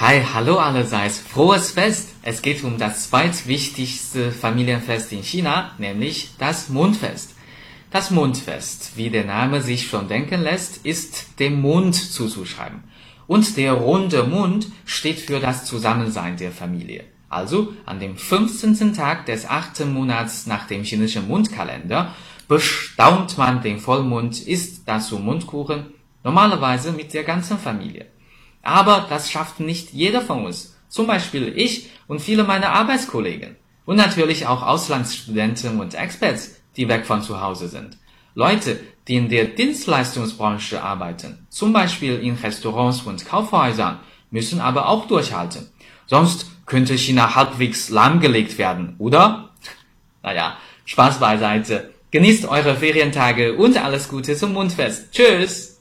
Hi, hallo allerseits, frohes Fest! Es geht um das zweitwichtigste Familienfest in China, nämlich das Mondfest. Das Mondfest, wie der Name sich schon denken lässt, ist dem Mond zuzuschreiben. Und der runde Mond steht für das Zusammensein der Familie. Also an dem 15. Tag des achten Monats nach dem chinesischen Mondkalender bestaunt man den Vollmond, isst dazu Mundkuchen, normalerweise mit der ganzen Familie. Aber das schafft nicht jeder von uns. Zum Beispiel ich und viele meiner Arbeitskollegen. Und natürlich auch Auslandsstudenten und Experts, die weg von zu Hause sind. Leute, die in der Dienstleistungsbranche arbeiten, zum Beispiel in Restaurants und Kaufhäusern, müssen aber auch durchhalten. Sonst könnte China halbwegs lahmgelegt werden, oder? Naja, Spaß beiseite. Genießt eure Ferientage und alles Gute zum Mundfest. Tschüss!